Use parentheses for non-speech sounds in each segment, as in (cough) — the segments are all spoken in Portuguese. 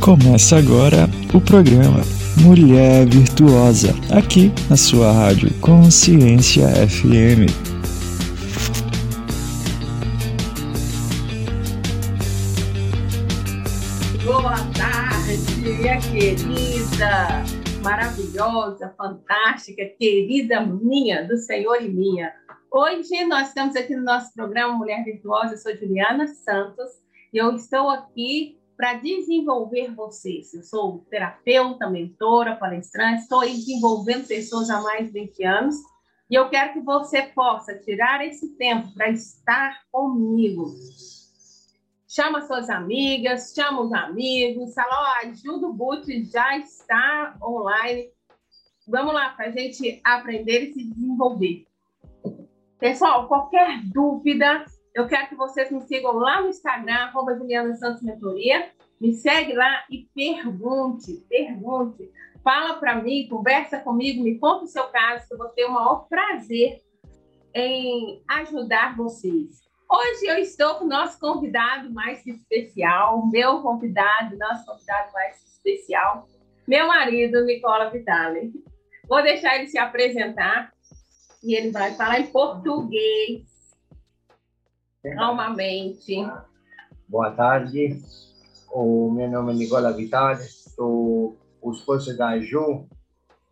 Começa agora o programa Mulher Virtuosa, aqui na sua rádio Consciência FM. Boa tarde, minha querida, maravilhosa, fantástica, querida minha, do Senhor e minha. Hoje nós estamos aqui no nosso programa Mulher Virtuosa, eu sou Juliana Santos e eu estou aqui para desenvolver vocês. Eu sou terapeuta, mentora, palestrante, estou desenvolvendo pessoas há mais de 20 anos e eu quero que você possa tirar esse tempo para estar comigo. Chama suas amigas, chama os amigos, fala, ó, ajuda o Boot, já está online. Vamos lá para a gente aprender e se desenvolver. Pessoal, qualquer dúvida, eu quero que vocês me sigam lá no Instagram, arroba Juliana Santos Mentoria. Me segue lá e pergunte, pergunte. Fala para mim, conversa comigo, me conta o seu caso, que eu vou ter o maior prazer em ajudar vocês. Hoje eu estou com o nosso convidado mais especial, meu convidado, nosso convidado mais especial, meu marido, Nicola Vitale. Vou deixar ele se apresentar e ele vai falar em português calmamente. Boa tarde, o meu nome é Nicola Vitale, sou o esposo da Ju,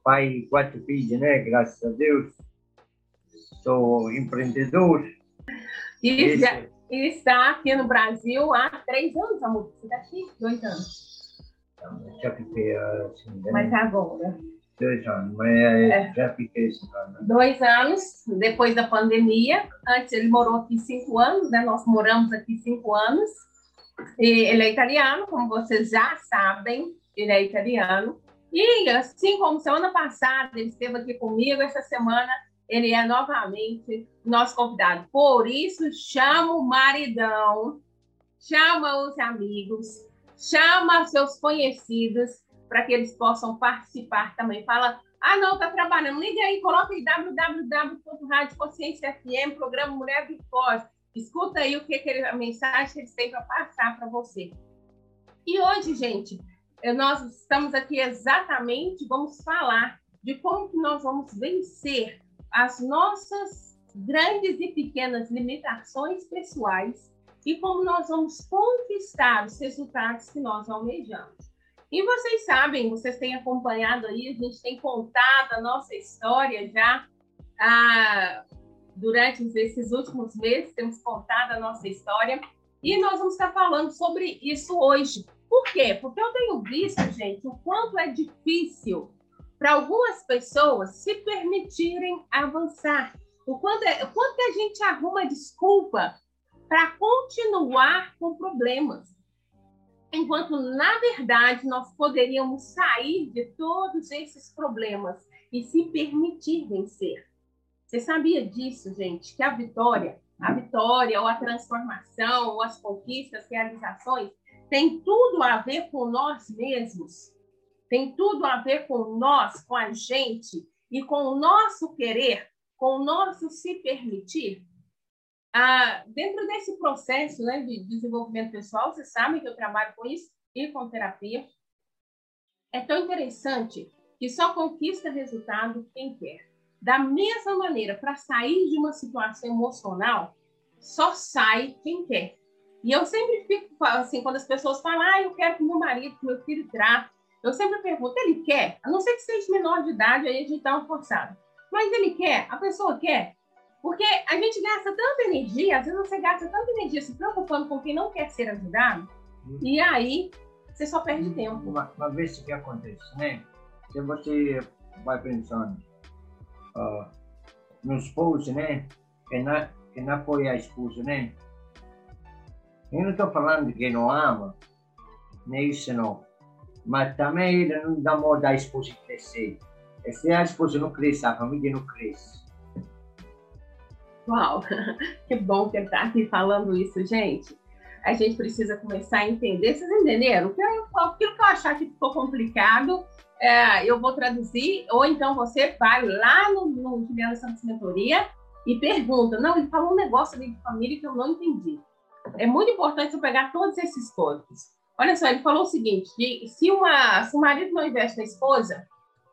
pai de quatro filhos, né? Graças a Deus. Sou empreendedor. E, e está aqui no Brasil há três anos, amor. Você está aqui? Dois anos. Já fiquei assim, né? Mas agora? Dois anos, mas é. já fiquei assim, né? Dois anos, depois da pandemia. Antes ele morou aqui cinco anos, né? Nós moramos aqui cinco anos. E ele é italiano, como vocês já sabem, ele é italiano. E assim como semana passada ele esteve aqui comigo, essa semana ele é novamente nosso convidado. Por isso, chama o maridão, chama os amigos, chama seus conhecidos para que eles possam participar também. Fala, ah, não, tá trabalhando. Liga aí, coloca aí www.radioconsciência.fm, programa Mulher Virtuosa. Escuta aí o que, que ele, a mensagem que eles têm para passar para você. E hoje, gente, eh, nós estamos aqui exatamente, vamos falar de como que nós vamos vencer as nossas grandes e pequenas limitações pessoais e como nós vamos conquistar os resultados que nós almejamos. E vocês sabem, vocês têm acompanhado aí, a gente tem contado a nossa história já ah, durante esses últimos meses, temos contado a nossa história e nós vamos estar falando sobre isso hoje. Por quê? Porque eu tenho visto, gente, o quanto é difícil para algumas pessoas se permitirem avançar. O quanto, é, o quanto a gente arruma desculpa para continuar com problemas. Enquanto, na verdade, nós poderíamos sair de todos esses problemas e se permitir vencer. Você sabia disso, gente? Que a vitória, a vitória, ou a transformação, ou as conquistas, realizações, tem tudo a ver com nós mesmos tem tudo a ver com nós, com a gente e com o nosso querer, com o nosso se permitir. Ah, dentro desse processo né, de desenvolvimento pessoal, vocês sabem que eu trabalho com isso e com terapia. É tão interessante que só conquista resultado quem quer. Da mesma maneira, para sair de uma situação emocional, só sai quem quer. E eu sempre fico assim, quando as pessoas falam, ah, eu quero que meu marido, que meu filho trate, eu sempre pergunto, ele quer? A não ser que seja menor de idade, aí a gente dá uma. Mas ele quer? A pessoa quer? Porque a gente gasta tanta energia, às vezes você gasta tanta energia se preocupando com quem não quer ser ajudado, hum. e aí você só perde tempo. Uma, uma vez que acontece, né? Se você vai pensando uh, no esposo, né? Que não, que não apoia a esposa, né? Eu não estou falando que não ama, nem isso não mas também ele não dá modo a esposa crescer. E se a esposa não cresce, a família não cresce. Uau, (laughs) que bom que está aqui falando isso, gente. A gente precisa começar a entender. Vocês entenderam? Aquilo que eu achar que ficou complicado, é, eu vou traduzir, ou então você vai lá no, no Juliana Santos Mentoria e pergunta. Não, ele falou um negócio ali de família que eu não entendi. É muito importante eu pegar todos esses pontos. Olha só, ele falou o seguinte: se, uma, se o marido não investe na esposa,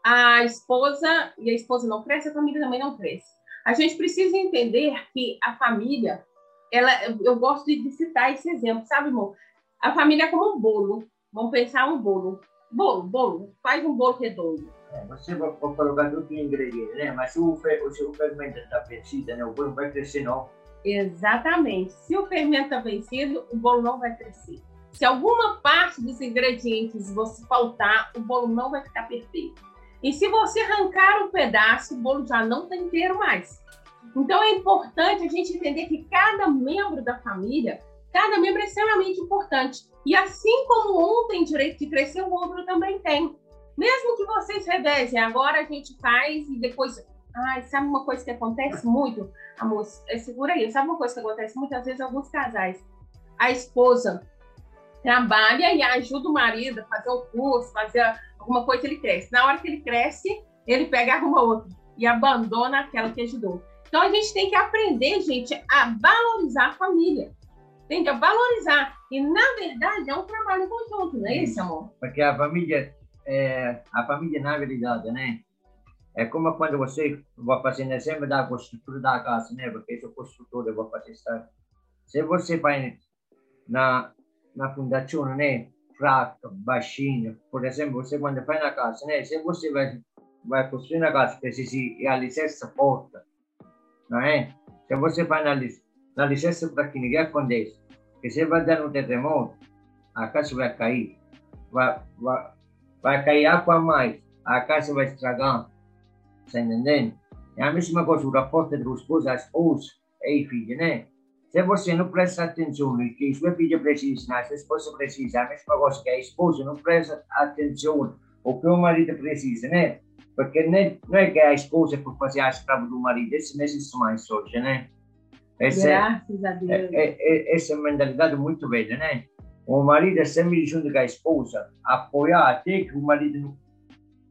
a esposa e a esposa não cresce, a família também não cresce. A gente precisa entender que a família, ela, eu gosto de citar esse exemplo, sabe, amor? A família é como um bolo. Vamos pensar um bolo. Bolo, bolo. Faz um bolo redondo. É, você vai colocar todos os ingredientes, né? Mas se o, se o fermento está vencido, né? o bolo não vai crescer, não. Exatamente. Se o fermento está vencido, o bolo não vai crescer. Se alguma parte dos ingredientes você faltar, o bolo não vai ficar perfeito. E se você arrancar um pedaço, o bolo já não está inteiro mais. Então é importante a gente entender que cada membro da família, cada membro é extremamente importante. E assim como um tem direito de crescer, o outro também tem. Mesmo que vocês revezem, agora a gente faz e depois. Ai, sabe uma coisa que acontece muito? Amor, é, segura aí. Sabe uma coisa que acontece muitas vezes alguns casais? A esposa trabalha e ajuda o marido a fazer o curso, fazer alguma coisa, ele cresce. Na hora que ele cresce, ele pega e arruma outra e abandona aquela que ajudou. Então a gente tem que aprender, gente, a valorizar a família. Tem que valorizar. E na verdade é um trabalho conjunto, não é isso, amor? Porque a família, é, a família na verdade, né? É como quando você vai fazer exemplo da construtora da casa, né? Porque eu sou construtor, eu vou fazer isso. Se você vai na na fundação, né? Fraco, baixinho. Por exemplo, você quando vai na casa, né? Se você vai, vai construir na casa, precisa ir a licença porta, não é? Se você vai na, na licença para que ninguém acontece, que você vai dar um terremoto, a casa vai cair, vai, vai, vai cair água mais, a casa vai estragar, está entendendo? É a mesma coisa, o rapporto entre o esposo, a esposa e filho, né? Se você não presta atenção no que sua filha precisa, a sua esposa precisa, a mesma coisa que a esposa não presta atenção o que o marido precisa, né? Porque não é que a esposa por fazer a escrava do marido, isso não existe mais hoje, né? Essa, Graças a Deus. É, é, essa mentalidade muito velha, né? O marido é sempre junto com a esposa, apoiar até que o marido não...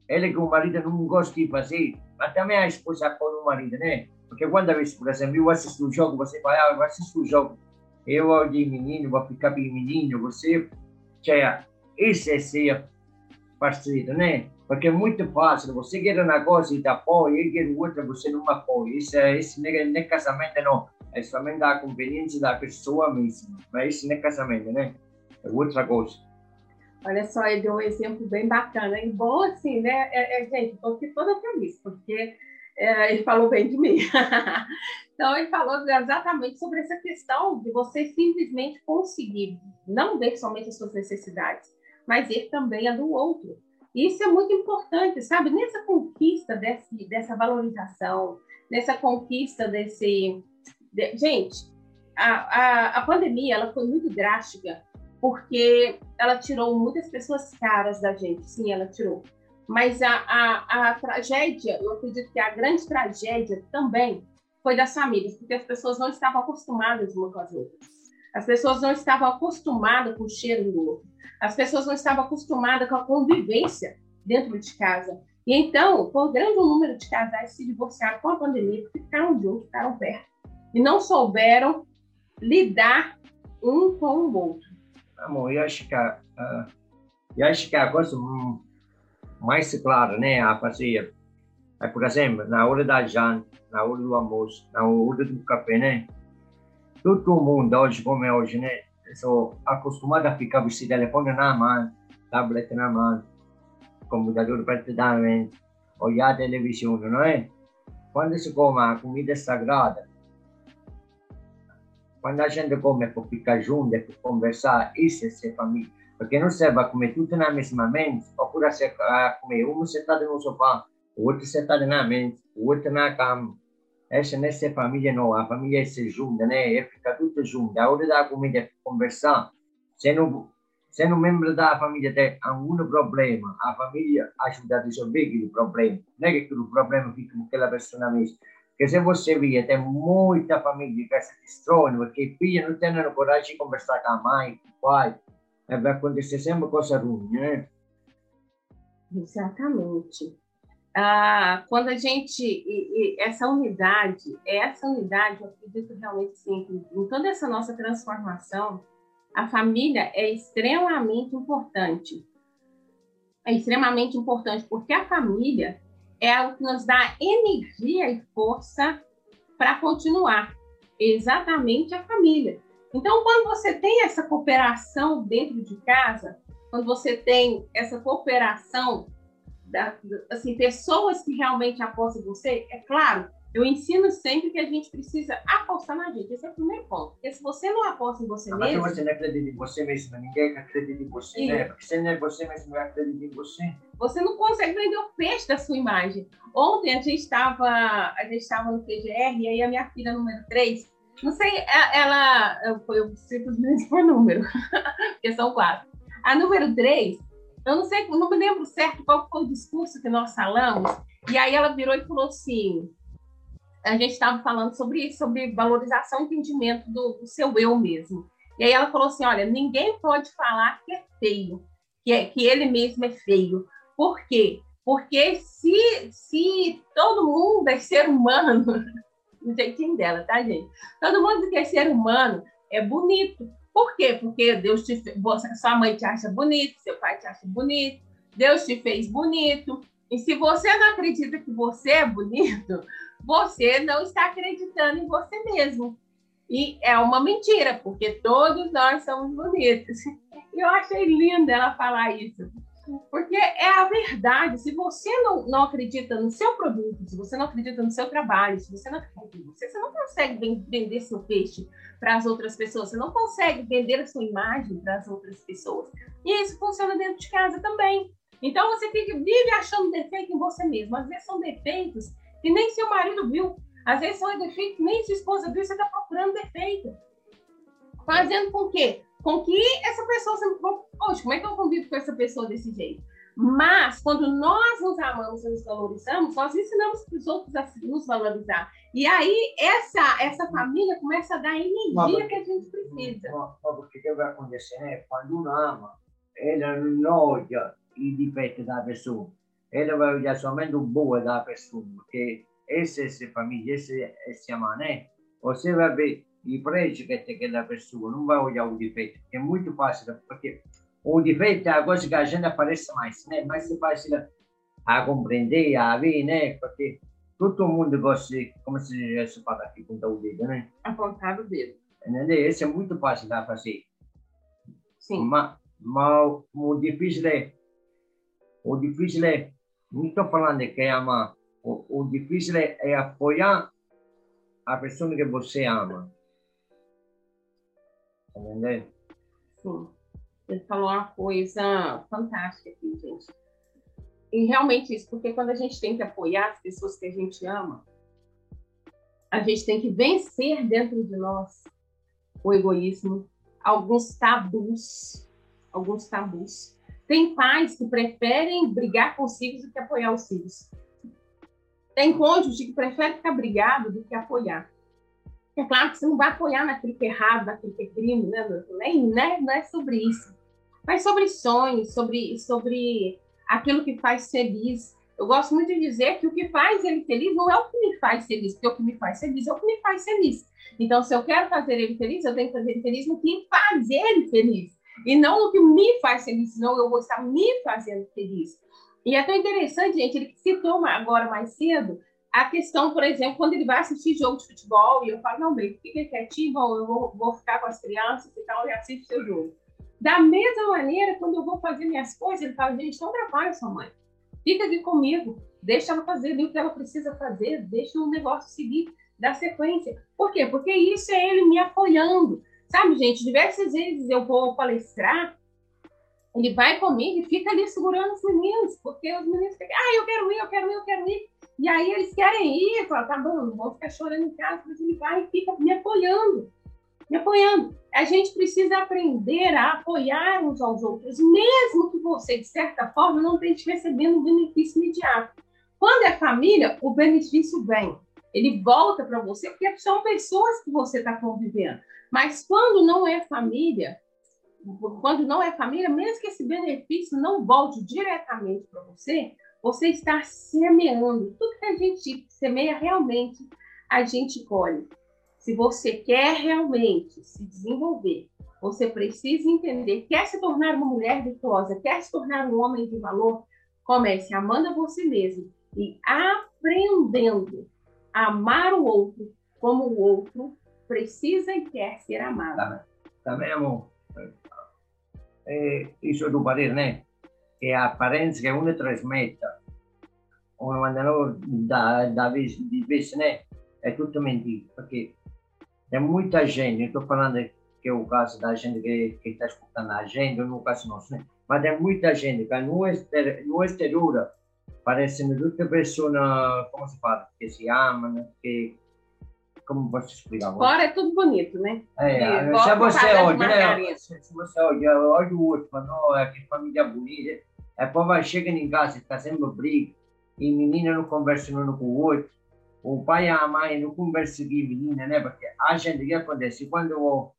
Ele que o marido não gosta de fazer, mas também a esposa apoia o marido, né? Porque quando por exemplo, eu assisto o jogo, você vai, ah, eu assisto o jogo, eu de menino, vou ficar bem menino, você, cioè, isso é ser parceiro, né? Porque é muito fácil, você quer uma coisa e te apoia, ele quer outra, você não apoia. Isso, é, isso não é, não é casamento, não. É somente a conveniência da pessoa mesmo. Mas isso não é casamento, né? É outra coisa. Olha só, ele deu um exemplo bem bacana. E bom, assim, né? É, é, gente, estou aqui toda feliz, porque é, ele falou bem de mim. (laughs) então, ele falou exatamente sobre essa questão de você simplesmente conseguir não ver somente as suas necessidades, mas ver também a do outro. Isso é muito importante, sabe? Nessa conquista desse, dessa valorização, nessa conquista desse. De... Gente, a, a, a pandemia ela foi muito drástica, porque ela tirou muitas pessoas caras da gente. Sim, ela tirou mas a, a, a tragédia, eu acredito que a grande tragédia também foi das famílias, porque as pessoas não estavam acostumadas uma com as outras. As pessoas não estavam acostumadas com o cheiro do outro. As pessoas não estavam acostumadas com a convivência dentro de casa. E então, por grande número de casais se divorciaram com a pandemia, porque ficaram juntos, ficaram perto. E não souberam lidar um com o outro. Amor, eu acho que, uh, eu acho que a coisa mais claro, né, a fazer. É, por exemplo, na hora da janta, na hora do almoço, na hora do café, né? Todo mundo hoje, como é hoje, né? Sou acostumado a ficar com esse telefone na mão, tablet na mão, computador praticamente, olhar a televisão, não é? Quando se come a comida sagrada, quando a gente come para ficar junto, para conversar, isso é ser família. Porque não serve comer tudo na mesma mente, procura comer um sentado no sofá, outro sentado na mente, outro na cama. Essa não é família, não. A família é ser junta, né? É ficar tudo junto. A hora da comida é conversar. Se não, se não membro da família tem algum problema, a família ajuda a resolver aquele problema. Não é que aquele problema fica com aquela pessoa mesmo. Porque se você vê, tem muita família que se destrói, porque filha não tem coragem de conversar com a mãe, com o pai, vai acontecer sempre coisa ruim, né? Exatamente. Ah, quando a gente e, e essa unidade, essa unidade, eu acredito realmente sim, em toda essa nossa transformação, A família é extremamente importante. É extremamente importante porque a família é o que nos dá energia e força para continuar. Exatamente a família. Então, quando você tem essa cooperação dentro de casa, quando você tem essa cooperação, da, assim, pessoas que realmente apostam em você, é claro, eu ensino sempre que a gente precisa apostar na gente. Esse é o primeiro ponto. Porque se você não aposta em você não, mesmo. Mas você não acredita em você mesmo, ninguém acredita em você, né? Porque você não é você mesmo, não acredita em você. Você não consegue vender o peixe da sua imagem. Ontem a gente estava a gente estava no PGR e aí a minha filha número 3, não sei, é, ela. Eu, eu simplesmente (laughs) por número, porque são quatro. A número 3, eu não sei, não me lembro certo qual foi o discurso que nós falamos, e aí ela virou e falou assim a gente estava falando sobre isso, sobre valorização e entendimento do, do, seu eu mesmo. E aí ela falou assim: olha, ninguém pode falar que é feio, que, é, que ele mesmo é feio. Por quê? Porque se, se todo mundo é ser humano, (laughs) no jeitinho dela, tá, gente? Todo mundo que é ser humano é bonito. Por quê? Porque Deus te você, sua mãe te acha bonito, seu pai te acha bonito, Deus te fez bonito. E se você não acredita que você é bonito, você não está acreditando em você mesmo. E é uma mentira, porque todos nós somos bonitos. (laughs) Eu achei lindo ela falar isso. Porque é a verdade. Se você não, não acredita no seu produto, se você não acredita no seu trabalho, se você não acredita em você, você não consegue vender seu peixe para as outras pessoas, você não consegue vender a sua imagem para as outras pessoas. E isso funciona dentro de casa também. Então você fica, vive achando defeito em você mesmo. Às vezes são defeitos que nem seu marido viu. Às vezes são defeitos que nem sua esposa viu, você está procurando defeito. Fazendo com que? Com que essa pessoa sempre. Poxa, como é que eu convivo com essa pessoa desse jeito? Mas, quando nós nos amamos e nos valorizamos, nós ensinamos para os outros a nos valorizar. E aí, essa, essa família começa a dar a energia mas, que a gente precisa. Mas, o que vai acontecer, né? Quando um ama, ele não olha o defeito da pessoa ele vai olhar somente o boa da pessoa, porque esse, essa família, esse, esse mané, você vai ver e prego que tem aquela pessoa, não vai olhar o defeito, é muito fácil, porque o defeito é a coisa que a gente aparece mais, né? mais fácil a compreender, a ver, né? Porque todo mundo gosta, como se diz, fala aqui, com o dedo, né? Apontar o dedo. Entendeu? Esse é muito fácil de fazer. Sim. Mas, mas o difícil é, o difícil é não estou falando de que ama. O, o difícil é, é apoiar a pessoa que você ama. Entendeu? Sim. Ele falou uma coisa fantástica aqui, gente. E realmente isso, porque quando a gente tem que apoiar as pessoas que a gente ama, a gente tem que vencer dentro de nós o egoísmo, alguns tabus, alguns tabus. Tem pais que preferem brigar com os filhos do que apoiar os filhos. Tem cônjuge que prefere ficar brigado do que apoiar. É claro que você não vai apoiar naquilo que é errado, naquilo que é crime, né? Nem, né? Não é sobre isso. Mas sobre sonhos, sobre, sobre aquilo que faz feliz. Eu gosto muito de dizer que o que faz ele feliz não é o que me faz feliz, porque o que me faz feliz é o que me faz feliz. Então, se eu quero fazer ele feliz, eu tenho que fazer ele feliz no que faz ele feliz. E não no que me faz feliz, senão eu vou estar me fazendo feliz. E é tão interessante, gente, ele citou agora mais cedo a questão, por exemplo, quando ele vai assistir jogo de futebol, e eu falo, não, bem, fica quietinho, eu vou, vou ficar com as crianças e tal, e assiste seu jogo. Da mesma maneira, quando eu vou fazer minhas coisas, ele fala, gente, não atrapalha sua mãe. Fica aqui comigo, deixa ela fazer o que ela precisa fazer, deixa o negócio seguir, da sequência. Por quê? Porque isso é ele me apoiando. Sabe, gente, diversas vezes eu vou palestrar, ele vai comigo e fica ali segurando os meninos, porque os meninos ficam, ah, eu quero ir, eu quero ir, eu quero ir. E aí eles querem ir, falo, tá bom, não vou ficar chorando em casa, mas ele vai e fica me apoiando, me apoiando. A gente precisa aprender a apoiar uns aos outros, mesmo que você, de certa forma, não esteja recebendo um benefício imediato. Quando é família, o benefício vem. Ele volta para você, porque são pessoas que você está convivendo. Mas quando não é família, quando não é família, mesmo que esse benefício não volte diretamente para você, você está semeando. Tudo que a gente semeia realmente, a gente colhe. Se você quer realmente se desenvolver, você precisa entender, quer se tornar uma mulher virtuosa, quer se tornar um homem de valor, comece amando você mesmo e aprendendo a amar o outro como o outro precisa e quer ser amado. Também, amor, é, isso do parere, né? Que a aparência que uno trasmetta, quando não dá, dá de vez, né? É tudo mentira, porque tem muita gente, estou falando que é o caso da gente que, que está escutando a gente, no caso nosso, né? Mas tem muita gente que no, exter, no exterior parecem tutte persone, como se fala, que se amam, que como posso explicar? Fora é tudo bonito, né? É, se você olha, né? Se, se, você olha, olha o outro, não, é que família bonita. É povo chega em casa, está sempre briga, e menina não conversa um com o outro, o pai e a mãe não conversam com a menina, né? Porque a gente, o que acontece? Quando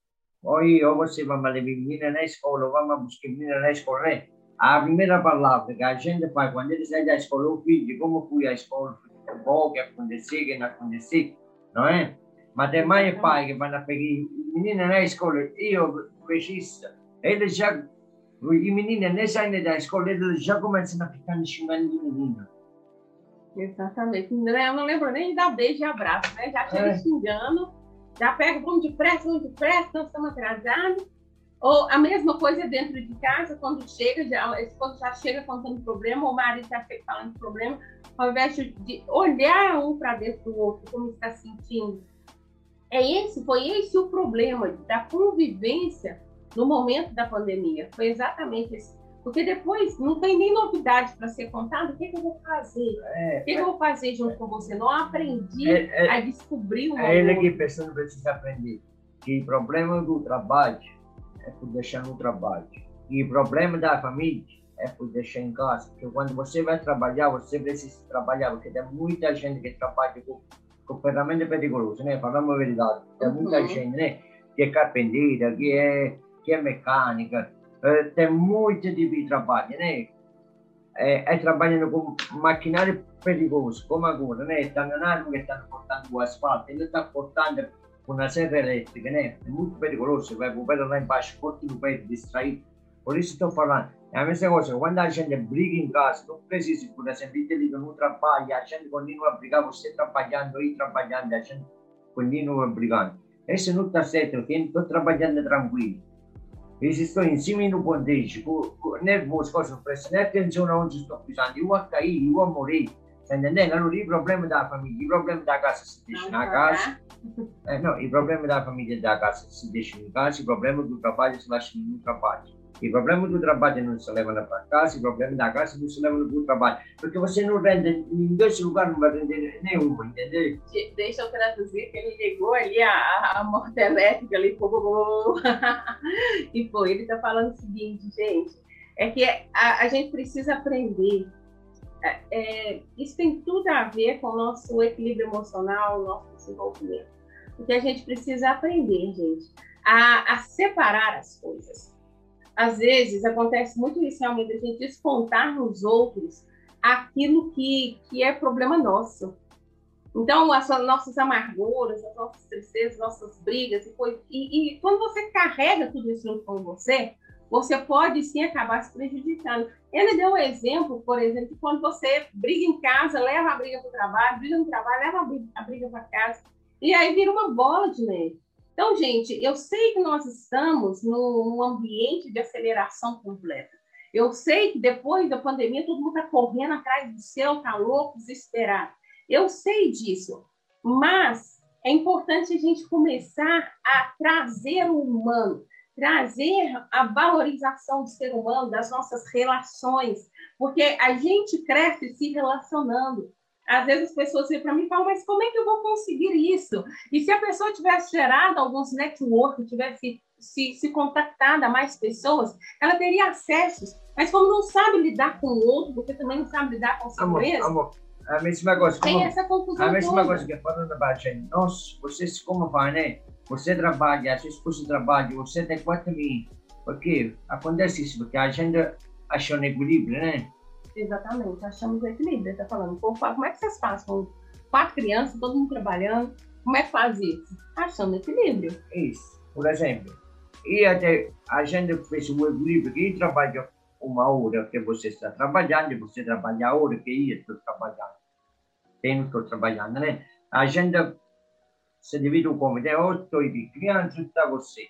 hoje ou você vai levar menina na escola, ou vamos buscar menina na escola, né? A primeira palavra que a gente faz quando ele sai da escola, o filho, como fui à escola, o que aconteceu, que não aconteceu, não é? Mas tem mãe e pai que vão pegar menina na escola, eu, regista, eles já, e menina nem saindo da escola, eles já começam a ficar xingando de menina. Exatamente. Eu não lembro nem de dar beijo e abraço, né? Já chega é. xingando, já pega, vamos depressa, vamos depressa, nós estamos atrasados. Ou a mesma coisa dentro de casa, quando chega, já, a esposa já chega contando problema, ou o marido já chega falando problema, ao invés de olhar um para dentro do outro, como está sentindo. É esse, foi esse o problema da convivência no momento da pandemia. Foi exatamente esse porque depois não tem nem novidade para ser contado. O que, que, eu vou fazer? É, o que, que, eu vou fazer junto com você? Não aprendi é, é, a descobrir o É ele que pessoa precisa aprender. Que o problema do trabalho é por deixar no trabalho. E o problema da família é por deixar em casa. Porque quando você vai trabalhar, você precisa trabalhar. Porque tem muita gente que trabalha com, com ferramentas perigosas, né? Falamos a verdade. Tem muita uhum. gente, né? Que é carpinteira, que é, que é mecânica eh, tem muito de trabalho, né? É, é trabalhando com maquinário perigoso, como agora, né? Estão andando que estão cortando o asfalto, ele está cortando com serra elétrica, né? É muito perigoso, vai o lá embaixo, corta no peito, distrair. Por isso estou falando. É a mesma coisa, quando a gente briga em casa, não precisa, por exemplo, te liga no trabalho, a gente continua a brigar, você trabalhando e trabalhando, a gente continua brigando. Esse não está certo, eu estou trabalhando tranquilo. Em no ponteggio, nervoso, cosa prestare attenzione a onde sto pisando, io a cair, io a morire. Stai entendendo? Allora i problemi della famiglia, i problemi della casa si deixano na casa. Eh, no, i problemi della famiglia e della casa si deixano in casa, i problemi del trabalho si lasciano no trabalho. I problemi do trabalho não se levam para casa, i problemi da casa não se levam para o trabalho. Porque você não rende, em dois lugares não vai render nenhum, entendeu? Deixa eu traduzir que ele ligou ali a, a morte elétrica ali, (laughs) e foi. Ele está falando o seguinte, gente, é que a, a gente precisa aprender. É, é, isso tem tudo a ver com o nosso equilíbrio emocional, o nosso desenvolvimento. Porque a gente precisa aprender, gente, a, a separar as coisas às vezes acontece muito isso a gente descontar nos outros aquilo que, que é problema nosso. Então, as nossas amarguras, as nossas tristezas, nossas brigas, e, e, e quando você carrega tudo isso junto com você, você pode sim acabar se prejudicando. Ele deu um exemplo, por exemplo, quando você briga em casa, leva a briga para o trabalho, briga no trabalho, leva a briga para casa, e aí vira uma bola de neve. Então, gente, eu sei que nós estamos num ambiente de aceleração completa. Eu sei que depois da pandemia todo mundo está correndo atrás do seu, está louco, desesperado. Eu sei disso, mas é importante a gente começar a trazer o humano, trazer a valorização do ser humano, das nossas relações, porque a gente cresce se relacionando. Às vezes as pessoas vêm para mim e falam, mas como é que eu vou conseguir isso? E se a pessoa tivesse gerado alguns network, tivesse se, se contactado a mais pessoas, ela teria acessos. Mas como não sabe lidar com o outro, porque também não sabe lidar com si mesmo. Amor, a mesma coisa. Tem como, essa confusão A mesma toda. coisa que falando para a gente. Nós, vocês como vai, né? Você trabalha, a sua esposa trabalha, você tem quatro mil. Porque acontece isso, porque a gente acha um equilíbrio, né? Exatamente, achamos o equilíbrio. Ele está falando, como é que vocês fazem com quatro crianças, todo mundo trabalhando? Como é que faz isso? Achando equilíbrio. Isso. Por exemplo, e até a gente fez o equilíbrio que trabalha uma hora que você está trabalhando, você trabalha a hora que eu estou trabalhando. Tempo estou trabalhando, né? A gente se divide o come de 8 e criança da você.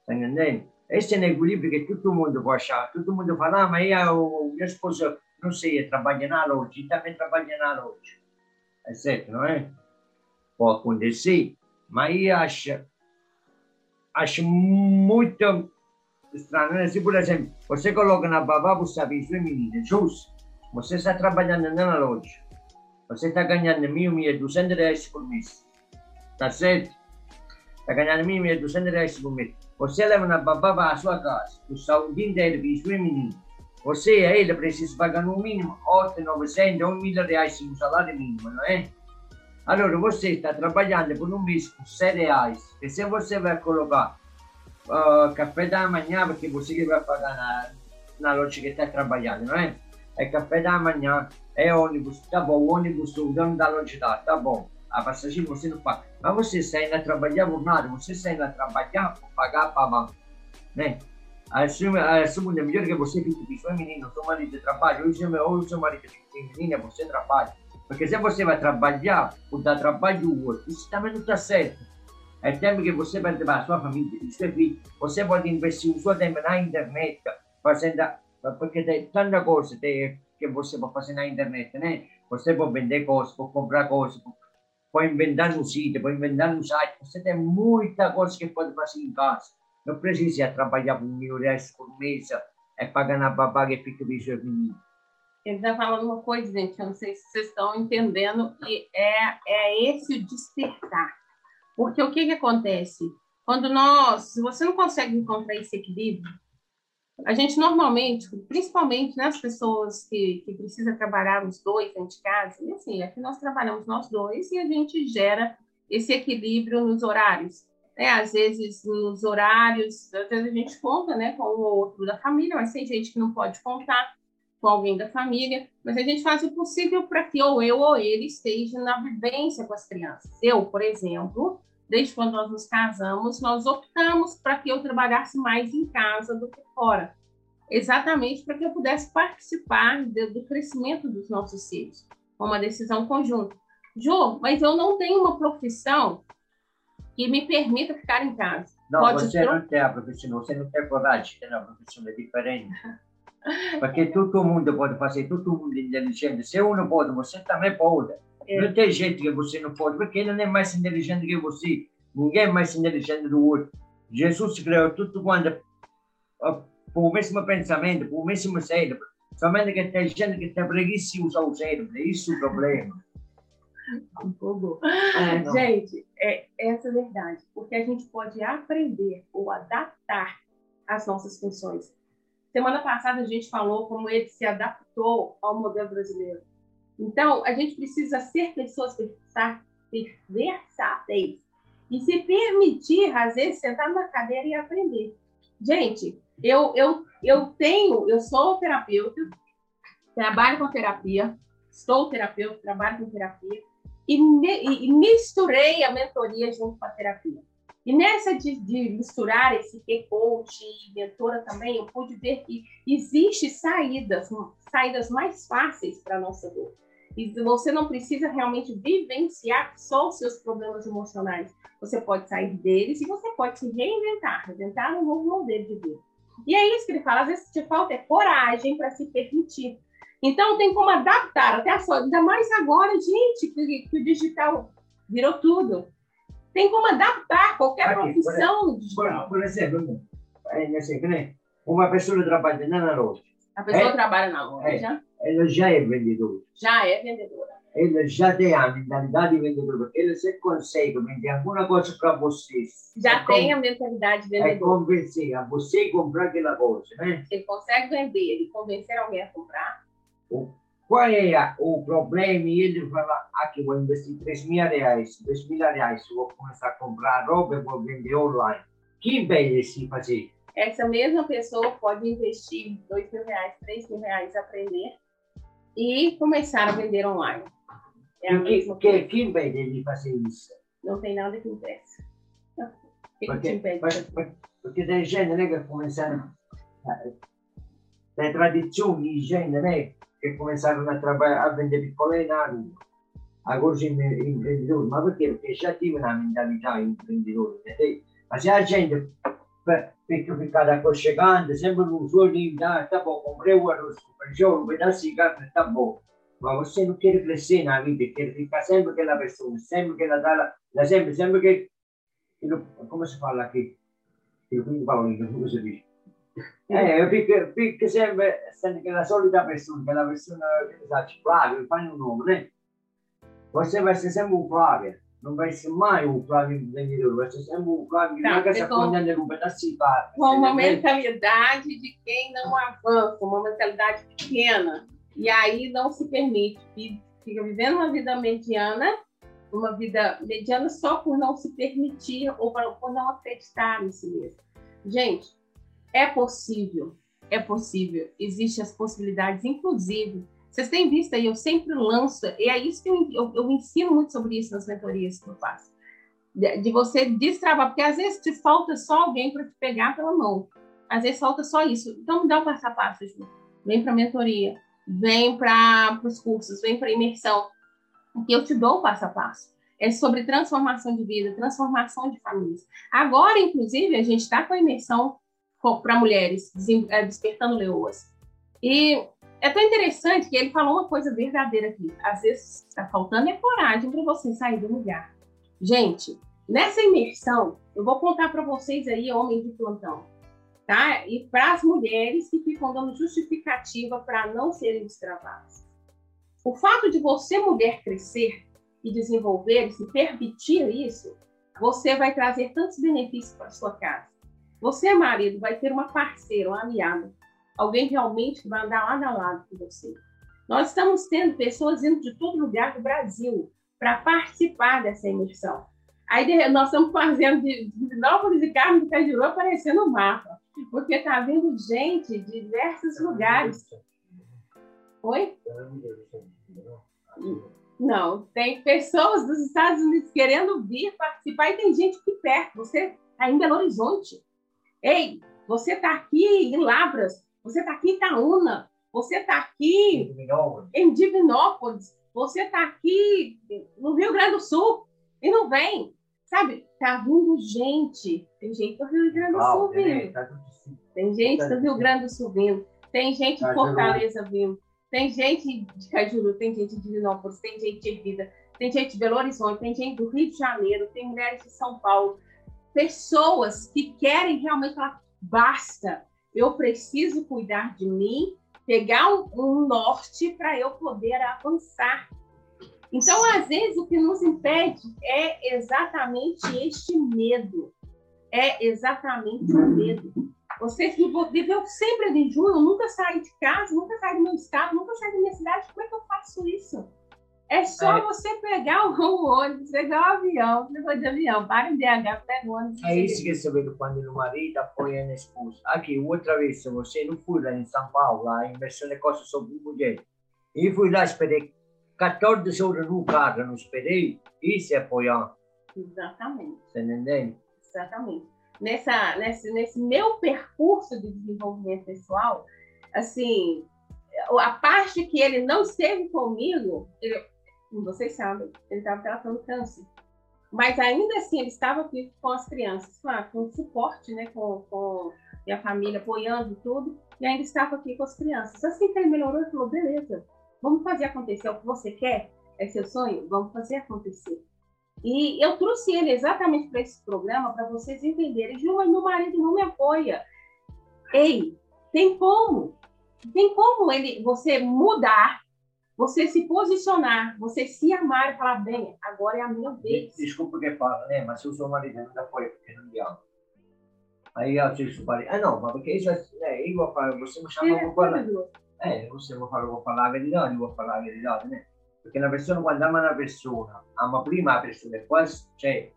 Está entendendo? Esse o equilíbrio que todo mundo pode achar. Todo mundo fala, ah, mas eu, minha esposa, não sei, trabalha na loja, também trabalha na loja. É certo, não é? Pode acontecer, mas eu acho acho muito estranho. Né? Se, por exemplo, você coloca na babá, você avisa feminina, justo? Você está trabalhando na loja. Você está ganhando mil, mil, duzentos reais por mês. Está certo? Está ganhando mil, mil, duzentos reais por mês. Você leva na babá para a sua casa. O saúde inteiro, serviço feminino. Você e ele precisam pagar no mínimo 8, 900, 1 mil reais no salário mínimo, não é? Allora você está trabalhando por um mês por 100 reais, e se você vai colocar uh, café da manhã, porque você que vai pagar na, na loja que está trabalhando, não é? É café da manhã, é ônibus, tá bom, ônibus, o dono da loja dá, tá bom. A passagem você não paga. Mas você sai a trabalhar por nada, você sai a trabalhar por pagar para banco, né? Assume, assume melhor que você fique com seu menino, seu marido trabalha, ou o seu marido fica menina, você trabalha. Porque se você vai trabalhar por dar trabalho ao outro, isso também não está certo. É tempo que você vai levar a sua família, o seu filho, você pode investir o seu tempo na internet, fazendo, porque tem tanta coisa que você pode fazer na internet, né? Você pode vender coisas, pode comprar coisas, pode inventar no sítio, pode inventar no site, você tem muita coisa que pode fazer em casa. Não precisa trabalhar por mil reais por mês, é pagar na babá e fica com seu menino. Ele está falando uma coisa, gente, eu não sei se vocês estão entendendo, e é, é esse o despertar. Porque o que, que acontece? Quando nós, se você não consegue encontrar esse equilíbrio, a gente normalmente, principalmente nas pessoas que, que precisam trabalhar os dois dentro de casa, e assim, aqui nós trabalhamos nós dois e a gente gera esse equilíbrio nos horários. Né? Às vezes, nos horários, às vezes a gente conta né, com o outro da família, mas tem gente que não pode contar com alguém da família, mas a gente faz o possível para que ou eu ou ele esteja na vivência com as crianças. Eu, por exemplo, desde quando nós nos casamos, nós optamos para que eu trabalhasse mais em casa do que fora, exatamente para que eu pudesse participar do, do crescimento dos nossos filhos, com uma decisão conjunta. Ju, mas eu não tenho uma profissão que me permita ficar em casa. Não, Pode você não tem a profissão, você não tem coragem, tem uma profissão é diferente. Porque todo mundo pode fazer, todo mundo é inteligente. Se um não pode, você também pode. É. Não tem gente que você não pode, porque ele não é mais inteligente que você. Ninguém é mais inteligente do outro. Jesus criou tudo quando por o mesmo pensamento, por o mesmo cérebro. Somente que tem gente que tem preguiça de usar o cérebro. É isso o problema. É, gente, é, essa é a verdade. Porque a gente pode aprender ou adaptar as nossas funções. Semana passada a gente falou como ele se adaptou ao modelo brasileiro. Então, a gente precisa ser pessoas versáteis e se permitir, às vezes, sentar na cadeira e aprender. Gente, eu, eu, eu tenho, eu sou terapeuta, trabalho com terapia, sou terapeuta, trabalho com terapia, e, me, e misturei a mentoria junto com a terapia. E nessa de, de misturar esse que coach e mentora também, eu pude ver que existe saídas, saídas mais fáceis para a nossa dor. E você não precisa realmente vivenciar só os seus problemas emocionais. Você pode sair deles e você pode se reinventar, inventar um novo modelo de vida. E é isso que ele fala, às vezes te falta é coragem para se permitir. Então tem como adaptar até a sua, ainda mais agora, gente, que, que o digital virou tudo tem como adaptar qualquer Aqui, profissão. Por, por, por exemplo, né? uma pessoa trabalha na loja. A pessoa é, trabalha na loja. É, ela já é vendedora. Já é vendedora. Ela já tem a mentalidade de vendedora. Ela se consegue vender alguma coisa para vocês. Já é tem a mentalidade de vendedora. É convencer a você comprar aquela coisa, né? Ele consegue vender e convencer alguém a comprar. Qual é o problema? Ele fala, aqui vou investir 3 mil reais, 2 mil reais, vou começar a comprar roupa, vou vender online. Que impede fazer? Essa mesma pessoa pode investir 2 mil reais, 3 mil reais, aprender e começar a vender online. É a que, mesma que, coisa. Que impede de fazer isso? Não tem nada que impeça. que, que impede? perché, perché tem gente né, che começaram le tradizioni di gente né, che começarono a trabalhar a vendere piccoline na rua agora os empreendedores ma perché? perché già tinha una mentalità imprenditori ma se a gente perché ficata aconchegante sempre con un suo limite tá bom comprei o arroz comprei um pedaço de carne tá bom ma você não quer crescer na vida quer ficar sempre aquela pessoa sempre que ela dá sempre sempre que come si parla qui? Quindi Paolino, come si dice? Eh, perché, perché sempre, sempre che la solita persona, che la persona che ne sa, Flavio, fai un nome, né? Può sempre essere sempre un Flavio, non vai essere mai un Flavio vendedor, vai essere sempre um Flávio que Tá, nunca se acompanha um pedaço de carne. Com uma mentalidade de quem não avança, uma mentalidade pequena. E aí não se permite. Fica vivendo uma vida mediana, uma vida mediana só por não se permitir ou por não acreditar em si mesmo. Gente, é possível, é possível. Existem as possibilidades, inclusive. Vocês têm visto aí, eu sempre lanço, e é isso que eu, eu, eu ensino muito sobre isso nas mentorias que eu faço. De, de você destravar, porque às vezes te falta só alguém para te pegar pela mão. Às vezes falta só isso. Então me dá o passo a passo, Ju. Vem para a mentoria, vem para os cursos, vem para a imersão, porque eu te dou o passo a passo. É sobre transformação de vida, transformação de famílias. Agora, inclusive, a gente está com a imersão para mulheres, é, despertando leoas. E é tão interessante que ele falou uma coisa verdadeira aqui. Às vezes está faltando é coragem para você sair do lugar. Gente, nessa imersão, eu vou contar para vocês aí, homens de plantão, tá? E para as mulheres que ficam dando justificativa para não serem destravadas. O fato de você, mulher, crescer e desenvolver se permitir isso, você vai trazer tantos benefícios para sua casa. Você, marido, vai ter uma parceira, uma aliada, alguém realmente que vai andar lado a lado com você. Nós estamos tendo pessoas indo de todo lugar do Brasil para participar dessa imersão. Aí nós estamos fazendo de Divinópolis e Carmo de Cajuru aparecer no mapa, porque está vindo gente de diversos lugares. Oi? Não, tem pessoas dos Estados Unidos querendo vir participar e tem gente aqui perto. Você está em Belo Horizonte. Ei, você está aqui em Lavras, você está aqui em Itaúna, você está aqui em Divinópolis, você está aqui no Rio Grande do Sul e não vem. Sabe, tá vindo gente. Tem gente do Rio Grande do Sul vindo. Tem gente do Rio Grande do Sul vindo. Tem gente de Cajuru. Fortaleza vindo. Tem gente de Cajuru, tem gente de Divinópolis, tem gente de Vida, tem gente de Belo Horizonte, tem gente do Rio de Janeiro, tem mulheres de São Paulo. Pessoas que querem realmente falar: basta, eu preciso cuidar de mim, pegar um, um norte para eu poder avançar. Então, às vezes, o que nos impede é exatamente este medo. É exatamente o medo. Você viveu sempre de junho, eu nunca saí de casa, nunca saí do meu estado, nunca saí da minha cidade. Como é que eu faço isso? É só É. você pegar o ônibus, pegar o avião, pegou de avião, para em BH, pega o ônibus. É isso que eu vedo quando o marido apoia a esposa. Aqui, outra vez, se você não foi lá em São Paulo, lá em Versão Costa sobre mulher, e fui lá, esperei 14 horas no carro, não esperei, isso é apoiar, Exatamente. tá entendendo? Exatamente. Nessa, nesse, nesse meu percurso de desenvolvimento pessoal, assim, a parte que ele não esteve comigo, ele- vocês sabem, ele estava tratando câncer. Mas ainda assim, ele estava aqui com as crianças, com suporte, né, com, com e a família apoiando tudo, e ainda estava aqui com as crianças. Assim que ele melhorou, ele falou: beleza, vamos fazer acontecer. O que você quer? É seu sonho? Vamos fazer acontecer. E eu trouxe ele exatamente para esse programa para vocês entenderem. Ju, meu marido não me apoia. Ei, tem como? Tem como ele, você mudar, você se posicionar, você se amar e falar, bem, agora é a minha vez. Desculpa que fala, né? Mas se o seu marido porque não me ama. Aí eu disse o marido, ah não, mas porque isso é, eu vou falar, você me chamou, eu vou falar. Eh, você vou falar, vou falar a verità, vou falar a verità, né? Perché una persona quando ama una persona, ama prima la persona, e poi cioè,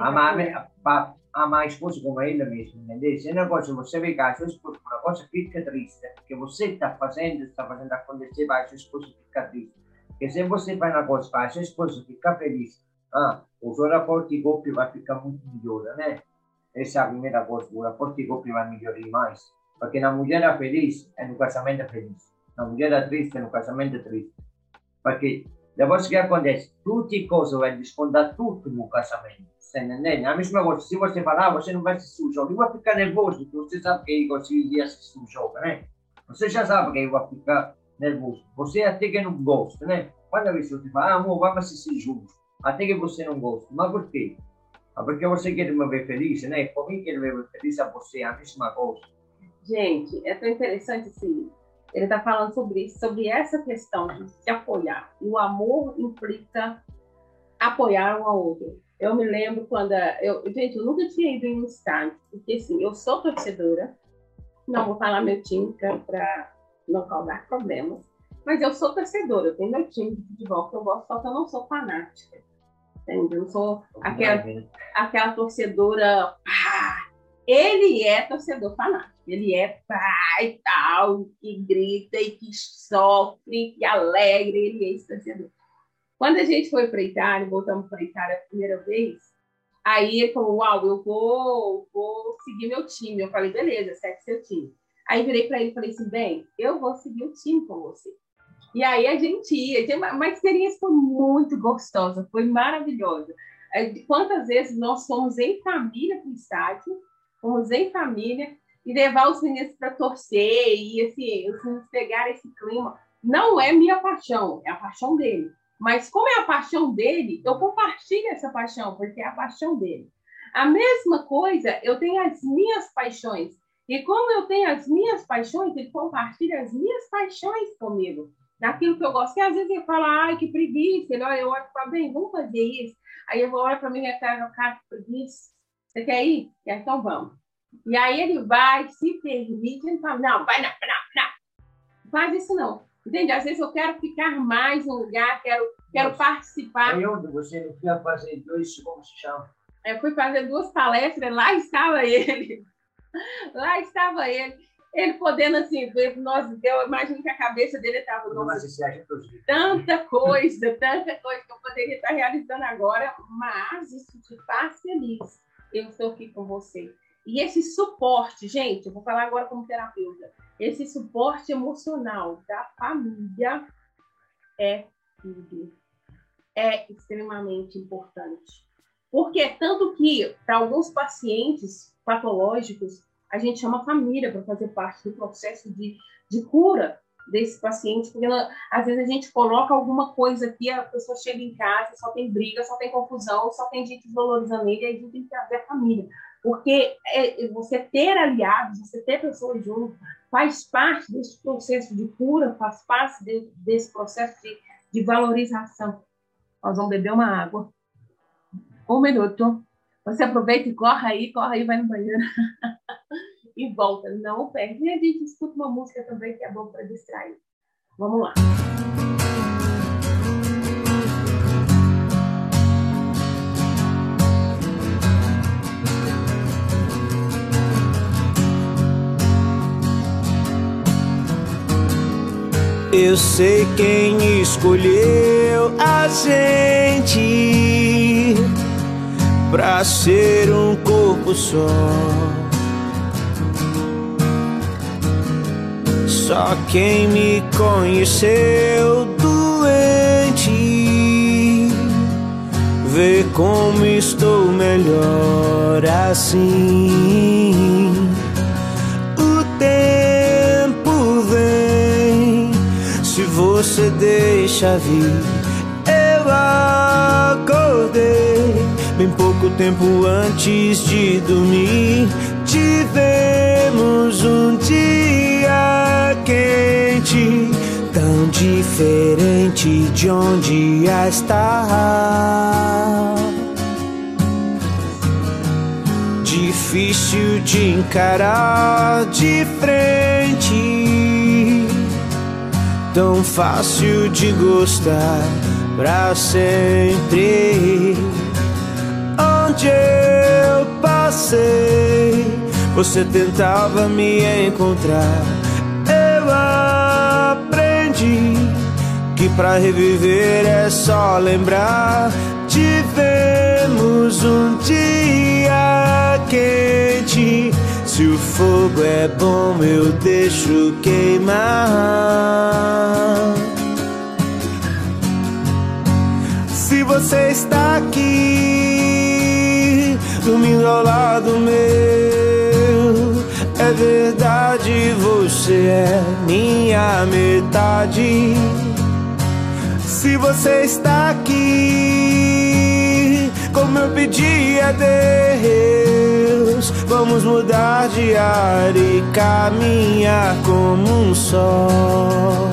ama, que a, a esposa come ela mesmo, entendeu? Se é uma coisa, você vê que a sua esposa uma coisa fica triste, que você está fazendo, está fazendo acontecer, a sua esposa ficar triste. Porque se você faz uma coisa para a sua esposa ficar feliz, ah, o seu rapporto de coppia vai ficar muito melhor, né? essa é a primeira porque o que vai melhorar mais. Porque na mulher é feliz, é no casamento é feliz. Na mulher é triste, é no casamento é triste. Porque depois que acontece? Tutte cose vai descontar tudo no casamento. Você entende? A mesma coisa, se você falar, você não vai se jogo. Eu vou ficar nervoso, porque você sabe que eu gostaria de assistir um jogo, né? Você já sabe que eu vou ficar nervoso. Você até que não gosta, né? Quando você fala, ah, amor, vamos assistir juntos. Até que você não gosta. Mas por quê? Porque você quer me ver feliz, né? Por que quer me ver feliz a você? A mesma coisa. Gente, é tão interessante assim. Ele está falando sobre isso, sobre essa questão de se apoiar. E o amor implica apoiar um ao outro. Eu me lembro quando eu, gente, eu nunca tinha ido em um estádio, porque assim, eu sou torcedora. Não vou falar meu time para não causar problemas, mas eu sou torcedora. Eu tenho meu time de futebol que eu gosto, só que eu não sou fanática. Entende? Eu não sou aquela, aquela torcedora. Ah, ele é torcedor fanático. Ele é pai e tal, que grita e que sofre, que alegre. Ele é esse torcedor. Quando a gente foi para Itália, voltamos para Itália a primeira vez, aí ele falou: Uau, eu vou, vou seguir meu time. Eu falei: Beleza, segue seu time. Aí virei para ele e falei assim: Bem, eu vou seguir o time com você. E aí a gente ia. Uma experiência foi muito gostosa, foi maravilhosa. Quantas vezes nós fomos em família para o estádio, fomos em família, e levar os meninos para torcer, e assim, os meninos pegarem esse clima. Não é minha paixão, é a paixão dele. Mas como é a paixão dele, eu compartilho essa paixão, porque é a paixão dele. A mesma coisa, eu tenho as minhas paixões. E como eu tenho as minhas paixões, ele compartilha as minhas paixões comigo daquilo que eu gosto. E às vezes ele fala, ai, que preguiça. Ele olha, eu olho e bem, vamos fazer isso. Aí eu vou olhar para mim e falo, cara, que preguiça. Você quer ir? Então vamos. E aí ele vai, se permite, ele fala, não, vai não, não, não. Faz isso não. Entende? Às vezes eu quero ficar mais no lugar, quero, quero participar. Aí onde você não quer fazer dois, como se chama? Eu fui fazer duas palestras, lá estava ele. Lá estava ele ele podendo assim, nós, eu imagino que a cabeça dele estava tanta coisa, tanta coisa que eu poderia estar realizando agora, mas isso te faz feliz. Eu estou aqui com você. E esse suporte, gente, eu vou falar agora como terapeuta, esse suporte emocional da família é tudo. É extremamente importante. Porque tanto que para alguns pacientes patológicos, a gente chama a família para fazer parte do processo de, de cura desse paciente, porque às vezes a gente coloca alguma coisa aqui, a pessoa chega em casa, só tem briga, só tem confusão, só tem gente desvalorizando ele, aí a gente tem que trazer a família. Porque é, você ter aliados, você ter pessoas junto, faz parte desse processo de cura, faz parte de, desse processo de, de valorização. Nós vamos beber uma água. Um minuto. Você aproveita e corre aí, corre aí, vai no banheiro. (laughs) e volta. Não perde. E a gente escuta uma música também que é bom para distrair. Vamos lá. Eu sei quem escolheu a gente pra ser um corpo só. Só quem me conheceu doente vê como estou melhor assim. Você deixa vir. Eu acordei Bem pouco tempo antes de dormir, tivemos um dia quente, tão diferente de onde está. Difícil de encarar de frente, tão fácil de gostar pra sempre onde eu passei, você tentava me encontrar. Eu aprendi que para reviver é só lembrar. Tivemos um dia quente. Se o fogo é bom, eu deixo queimar. Se você está aqui, dormindo ao lado meu, é verdade, você é minha metade. Se você está aqui, como eu pedi a Deus, vamos mudar de ar e caminhar como um sol.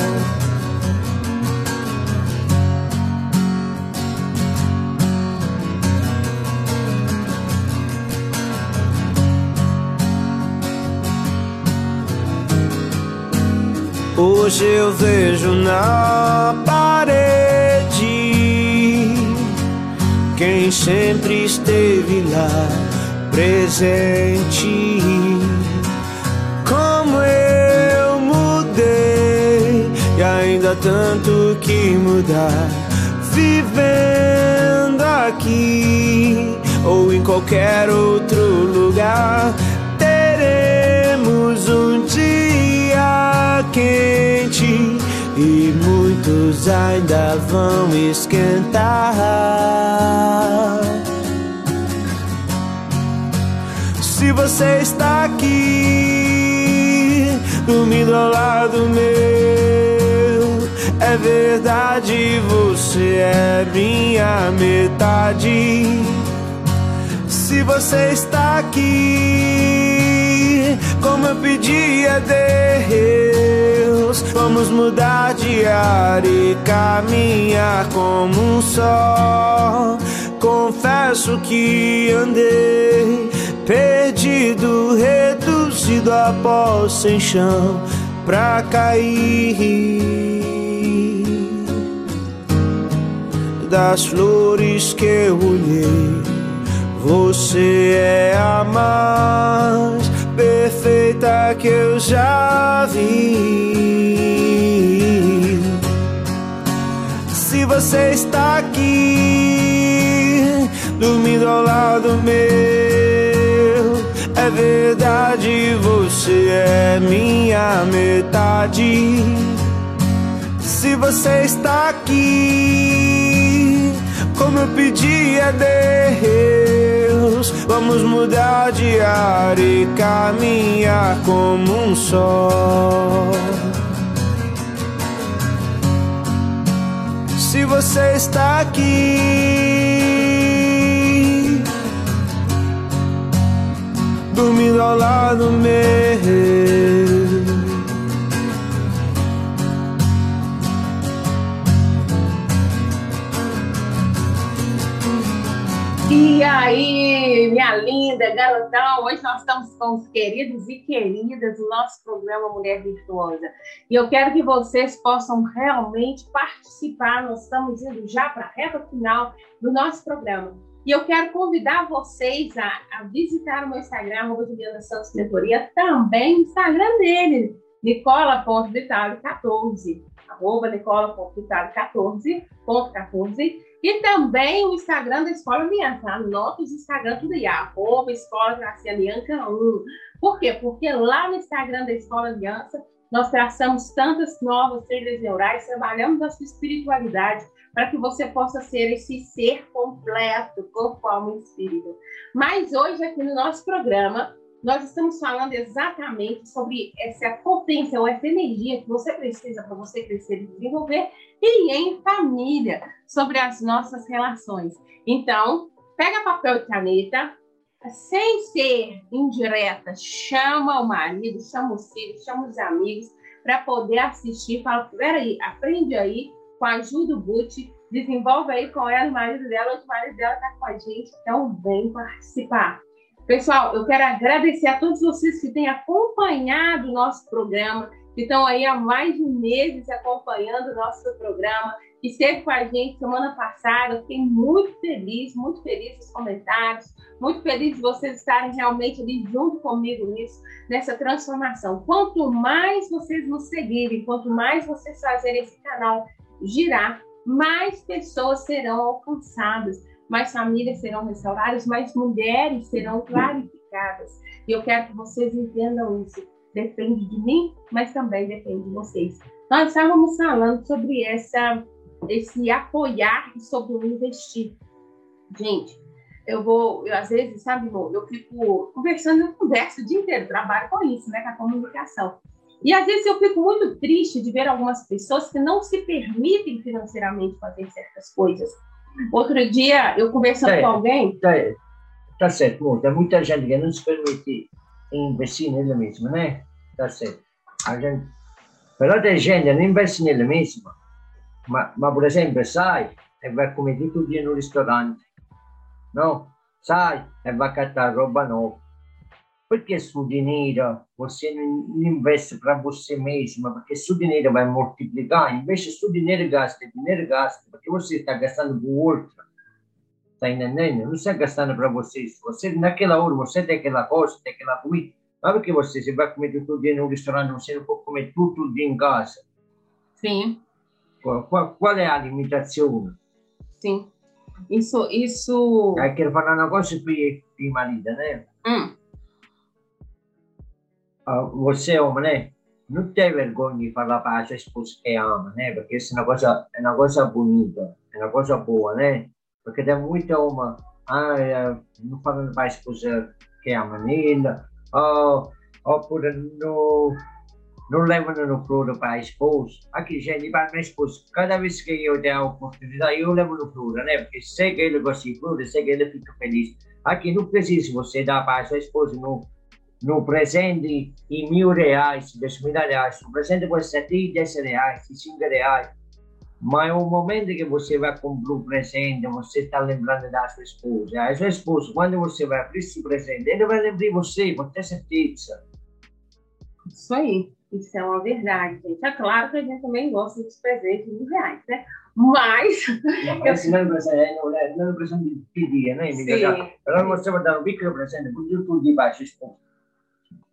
Hoje eu vejo na parede quem sempre esteve lá presente. Como eu mudei e ainda tanto que mudar, vivendo aqui ou em qualquer outro lugar. Teremos um dia quente e muitos ainda vão esquentar. Se você está aqui, dormindo ao lado meu, é verdade, você é minha metade. Se você está aqui, como eu pedi a Deus, vamos mudar de ar e caminhar como um só. Confesso que andei perdido, reduzido a pó sem chão pra cair. Das flores que eu olhei, você é a mais perfeita que eu já vi. Se você está aqui, dormindo ao lado meu, é verdade, você é minha metade. Se você está aqui, como eu pedi a Deus, vamos mudar de ar e caminhar como um só. Se você está aqui, dormindo ao lado meu. E aí, minha linda, garotão, hoje nós estamos com os queridos e queridas do nosso programa Mulher Virtuosa. E eu quero que vocês possam realmente participar. Nós estamos indo já para a reta final do nosso programa. E eu quero convidar vocês a, a visitar o meu Instagram, arroba Juliana Santos Mentoria, também o Instagram dele, nicola.vitale14, arroba nicola.vitale14.14, e também o Instagram da Escola Aliança. Anota os Instagram tudo aí, arroba Escola Gracialianca 1. Por quê? Porque lá no Instagram da Escola Aliança nós traçamos tantas novas trilhas neurais, trabalhamos a sua espiritualidade para que você possa ser esse ser completo, corpo, alma e espírito. Mas hoje, aqui no nosso programa, nós estamos falando exatamente sobre essa potência ou essa energia que você precisa para você crescer e desenvolver e em família, sobre as nossas relações. Então, pega papel e caneta, sem ser indireta, chama o marido, chama os filhos, chama os amigos para poder assistir. Fala, peraí, aprende aí com a ajuda do Butch, desenvolve aí com ela, o marido dela, o marido dela está com a gente, então vem participar. Pessoal, eu quero agradecer a todos vocês que têm acompanhado o nosso programa, que estão aí há mais de meses acompanhando o nosso programa, que esteve com a gente semana passada. Eu fiquei muito feliz, muito feliz nos comentários, muito feliz de vocês estarem realmente ali junto comigo nisso, nessa transformação. Quanto mais vocês nos seguirem, quanto mais vocês fazerem esse canal girar, mais pessoas serão alcançadas mais famílias serão restauradas, mais mulheres serão clarificadas. E eu quero que vocês entendam isso. Depende de mim, mas também depende de vocês. Nós estávamos falando sobre essa, esse apoiar e sobre o investir. Gente, eu vou, eu, às vezes, sabe, eu fico conversando, eu converso o dia inteiro, trabalho com isso, né, com a comunicação. E às vezes eu fico muito triste de ver algumas pessoas que não se permitem financeiramente fazer certas coisas. Outro dia, eu conversando tá, com alguém. Tá, tá certo. Tem muita gente que não se permite investir nele mesmo, né? Tá certo. A gente... Però tem gente não investe nele mesmo, mas, mas por exemplo, sai e vai comer il giorno no ristorante, no? Sai e vai catar roupa nova Porque seu dinheiro você não investe para você mesmo, porque seu dinheiro vai multiplicar. Investe seu dinheiro gasta, dinheiro gasta, porque você está gastando com o outro. Está entendendo? Não está gastando para você. Você, naquela hora, você tem aquela coisa, tem aquela comida. Não porque você, você vai comer tudo dia no restaurante, você não pode comer tudo dia em casa. Sim. Qual, qual, qual é a limitação? Sim. Isso, isso... Eu quero falar uma coisa para o marido, né? Hum você homem, né? Não tem vergonha de falar para sua esposa que ama, né? Porque isso é uma coisa, é uma coisa bonita, é uma coisa boa, né? Porque tem muita uma, ah, não falando para a esposa que ama nela, ou, ou por não, não levando no flor para a esposa. Aqui, gente, para a minha esposa, cada vez que eu tenho a oportunidade, eu levo no flor, né? Porque sei que ele gosta de flor, sei que ele fica feliz. Aqui não precisa você dar para a sua esposa, não no presente em mil reais, dez mil reais, no presente pode ser de dez reais, de cinco reais, mas o momento que você vai comprar o presente, você está lembrando da sua esposa. A sua esposa, quando você vai abrir esse presente, ele vai lembrar você, pode ter certeza. Isso aí, isso é uma verdade, gente. É claro que a gente também gosta dos presentes de reais, né? Mas. Não, não, presente, não, não, não precisa pedir, né? Sim. Agora você vai dar um pequeno presente, porque tudo de baixo, esposa.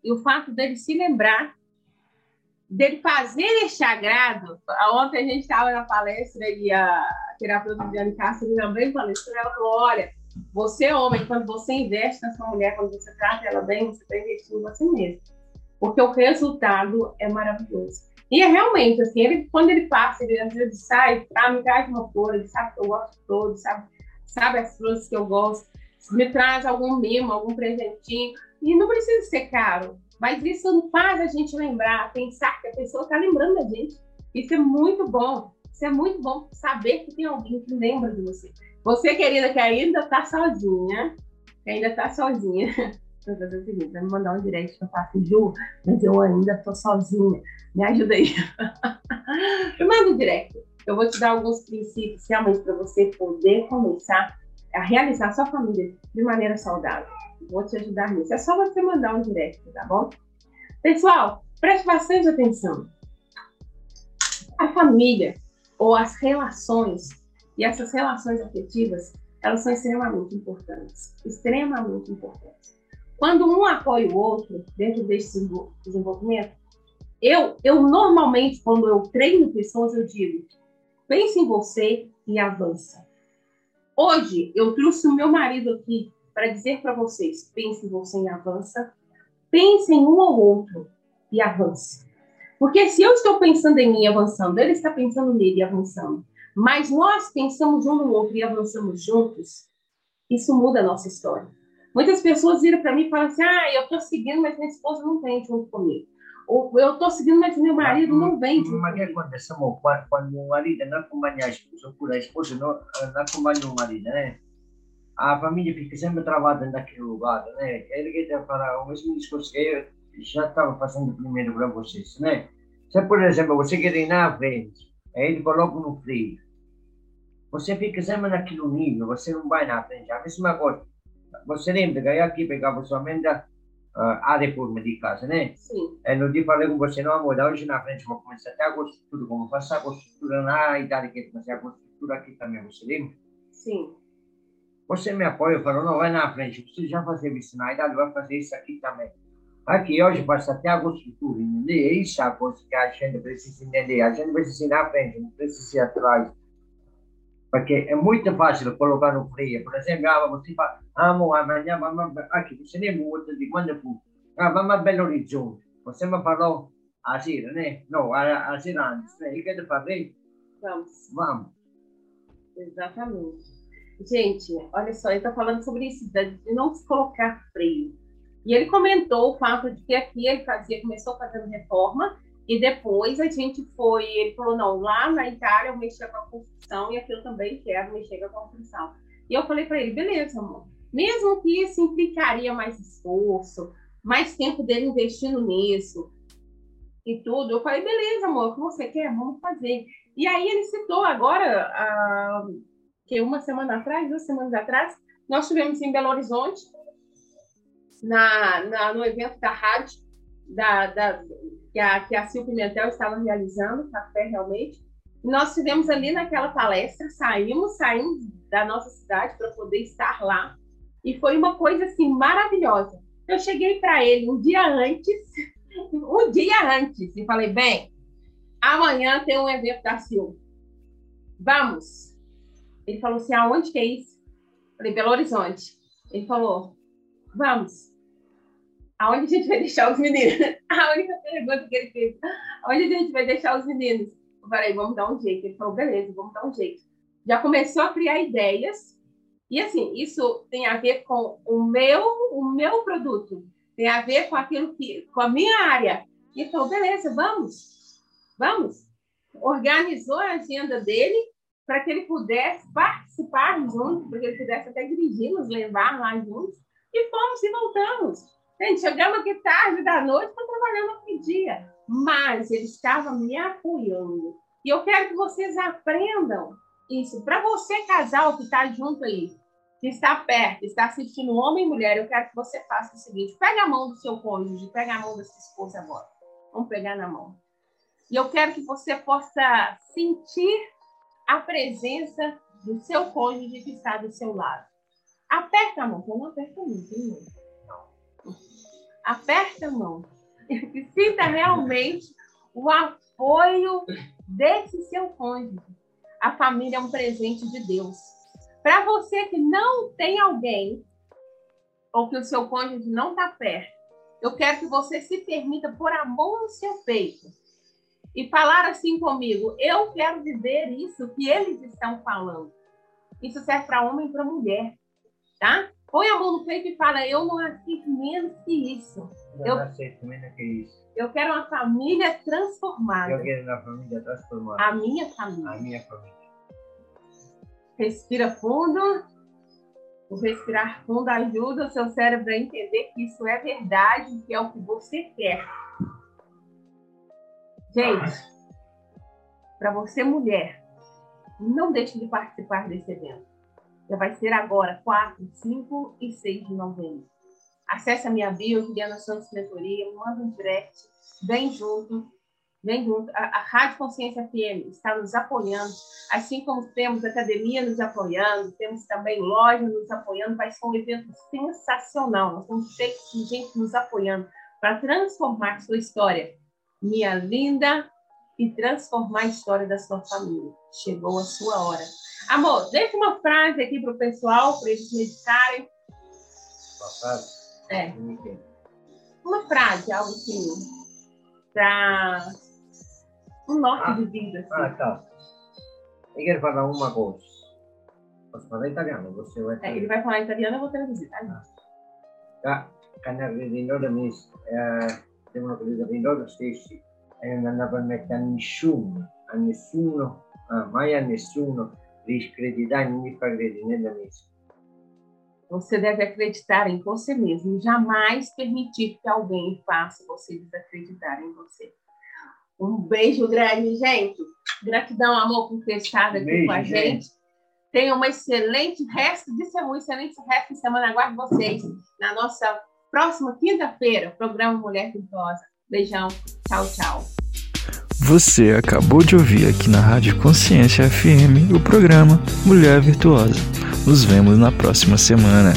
E o fato dele se lembrar, dele fazer este agrado. Ontem a gente estava na palestra e a terapeuta Viviane Castro também palestrou. Ela falou: olha, você, homem, quando você investe na sua mulher, quando você trata ela bem, você está investindo em você mesmo. Porque o resultado é maravilhoso. E é realmente assim, ele, quando ele passa, ele às vezes sai, ah, me traz uma flor, ele sabe que eu gosto de todos, sabe, sabe as flores que eu gosto, me traz algum mimo, algum presentinho. E não precisa ser caro, mas isso faz a gente lembrar, pensar que a pessoa está lembrando da gente. Isso é muito bom. Isso é muito bom saber que tem alguém que lembra de você. Você, querida, que ainda está sozinha, que ainda está sozinha. (laughs) Eu vou fazer o seguinte, vai me mandar um direct que eu faço, Ju, mas eu ainda estou sozinha. Me ajuda aí. (laughs) eu mando um direct. Eu vou te dar alguns princípios realmente para você poder começar a realizar a sua família de maneira saudável vou te ajudar nisso. É só você mandar um direct, tá bom? Pessoal, preste bastante atenção. A família ou as relações e essas relações afetivas, elas são extremamente importantes, extremamente importantes. Quando um apoia o outro dentro desse desenvolvimento, eu, eu normalmente, quando eu treino pessoas, eu digo, pense em você e avança. Hoje, eu trouxe o meu marido aqui para dizer para vocês: pense você e avança, pense em um ou outro e avance. Porque se eu estou pensando em mim avançando, ele está pensando nele e avançando, mas nós pensamos um no outro e avançamos juntos, isso muda a nossa história. Muitas pessoas viram para mim e falam assim: ah, eu estou seguindo, mas minha esposa não vem junto comigo. Eu estou seguindo, mas meu marido não vem Mas o que acontece, amor? Quando o marido não acompanha a esposa, por a esposa não, não acompanha o marido, né? a família fica sempre travada naquele lugar, né? Ele quer falar o mesmo discurso que eu já estava fazendo primeiro para vocês, né? Se, por exemplo, você quer ir na frente, ele coloca no freio, você fica sempre naquele nível, você não vai na frente. A mesma coisa, você lembra que eu aqui pegava somente uh, a reforma de casa, né? Sim. É, no dia falei com você, não, amor, hoje na frente vou começar até a costura, como faço a costura na idade que eu comecei a costura aqui também, você lembra? Sim. Você me apoia, falou, não, vai na frente, você já fazer isso na idade, vai fazer isso aqui também. Aqui hoje passa até a costura, entender? É isso a coisa que a gente precisa entender. A gente precisa ir na frente, não precisa ir atrás. Porque é muito fácil colocar no freio. Por exemplo, ah, você fala, amo, amanhã vamos aqui, você nem muda de quando for. Ah, vamos a Belo Horizonte. Você me falou assim, né? Não, assim antes, né? E que eu falei? Vamos. Vamos. Exatamente. Gente, olha só, ele está falando sobre isso, de não se colocar freio. E ele comentou o fato de que aqui ele fazia, começou fazendo reforma e depois a gente foi, ele falou, não, lá na Itália eu mexia com a construção e aqui eu também quero mexer com a construção. E eu falei para ele, beleza, amor. Mesmo que isso implicaria mais esforço, mais tempo dele investindo nisso e tudo, eu falei, beleza, amor, o que você quer? Vamos fazer. E aí ele citou agora, a, que uma semana atrás, duas semanas atrás, nós tivemos em Belo Horizonte, na, na no evento da rádio, da, da que a, que a Sil Pimentel estava realizando, café realmente. E nós tivemos ali naquela palestra, saímos, saímos da nossa cidade para poder estar lá. E foi uma coisa assim maravilhosa. Eu cheguei para ele um dia antes, (laughs) um dia antes, e falei: bem, amanhã tem um evento da Sil. Vamos. Ele falou assim: aonde que é isso? Eu falei: Belo Horizonte. Ele falou: vamos aonde a gente vai deixar os meninos? (laughs) A única pergunta que ele fez, aonde a gente vai deixar os meninos? Eu falei, vamos dar um jeito. Ele falou, beleza, vamos dar um jeito. Já começou a criar ideias. E assim, isso tem a ver com o meu, o meu produto. Tem a ver com aquilo que, com a minha área. E falou, beleza, vamos. Vamos. Organizou a agenda dele para que ele pudesse participar junto, para que ele pudesse até dirigir, nos levar lá juntos. E fomos e voltamos. Gente, chegamos aqui tarde da noite, estou trabalhando aqui dia. Mas ele estava me apoiando. E eu quero que vocês aprendam isso. Para você, casal que está junto aí, que está perto, está assistindo homem e mulher, eu quero que você faça o seguinte: pega a mão do seu cônjuge, pega a mão da sua esposa agora. Vamos pegar na mão. E eu quero que você possa sentir a presença do seu cônjuge que está do seu lado. Aperta a mão, não aperta muito, hein? Aperta a mão. E sinta realmente o apoio desse seu cônjuge. A família é um presente de Deus. Para você que não tem alguém, ou que o seu cônjuge não está perto, eu quero que você se permita pôr a mão no seu peito e falar assim comigo: eu quero viver isso que eles estão falando. Isso serve para homem e para mulher, tá? Põe a mão no peito e fala: Eu não aceito menos que isso. Eu, eu não aceito menos que isso. Eu quero uma família transformada. Eu quero uma família transformada. A minha família. A minha família. Respira fundo. O respirar fundo ajuda o seu cérebro a entender que isso é verdade, que é o que você quer. Gente, para você mulher, não deixe de participar desse evento. Já vai ser agora, 4, 5 e 6 de novembro. Acesse a minha bio, Juliana Santos Mentoria, manda um direct, vem junto, vem junto. A, a Rádio Consciência FM está nos apoiando, assim como temos academia nos apoiando, temos também loja nos apoiando, vai ser um evento sensacional. Nós vamos ter gente nos apoiando para transformar sua história, minha linda, e transformar a história da sua família. Chegou a sua hora. Amor, deixa uma frase aqui para o pessoal, para eles meditarem. Uma frase? É. Uma frase, algo assim, para um norte ah, de vida. Assim. Ah, tá. Eu quero falar uma coisa. Posso falar italiano? Você vai é, ele vai falar italiano, eu vou traduzir, tá? Ah. Canale di eh, devono credere in loro stessi a nessuno, a nessuno, ah, mai a nessuno descreditar ninguém para acreditar nela mesma. Você deve acreditar em você mesmo, jamais permitir que alguém faça você desacreditar em você. Um beijo grande, gente. Gratidão, amor, por ter estado aqui beijo, com a gente. gente. Tenha um excelente resto de semana, um excelente resto de semana. Aguardo vocês na nossa próxima quinta-feira, programa Mulher Virtuosa. Beijão. Tchau, tchau. Você acabou de ouvir aqui na Rádio Consciência FM o programa Mulher Virtuosa. Nos vemos na próxima semana.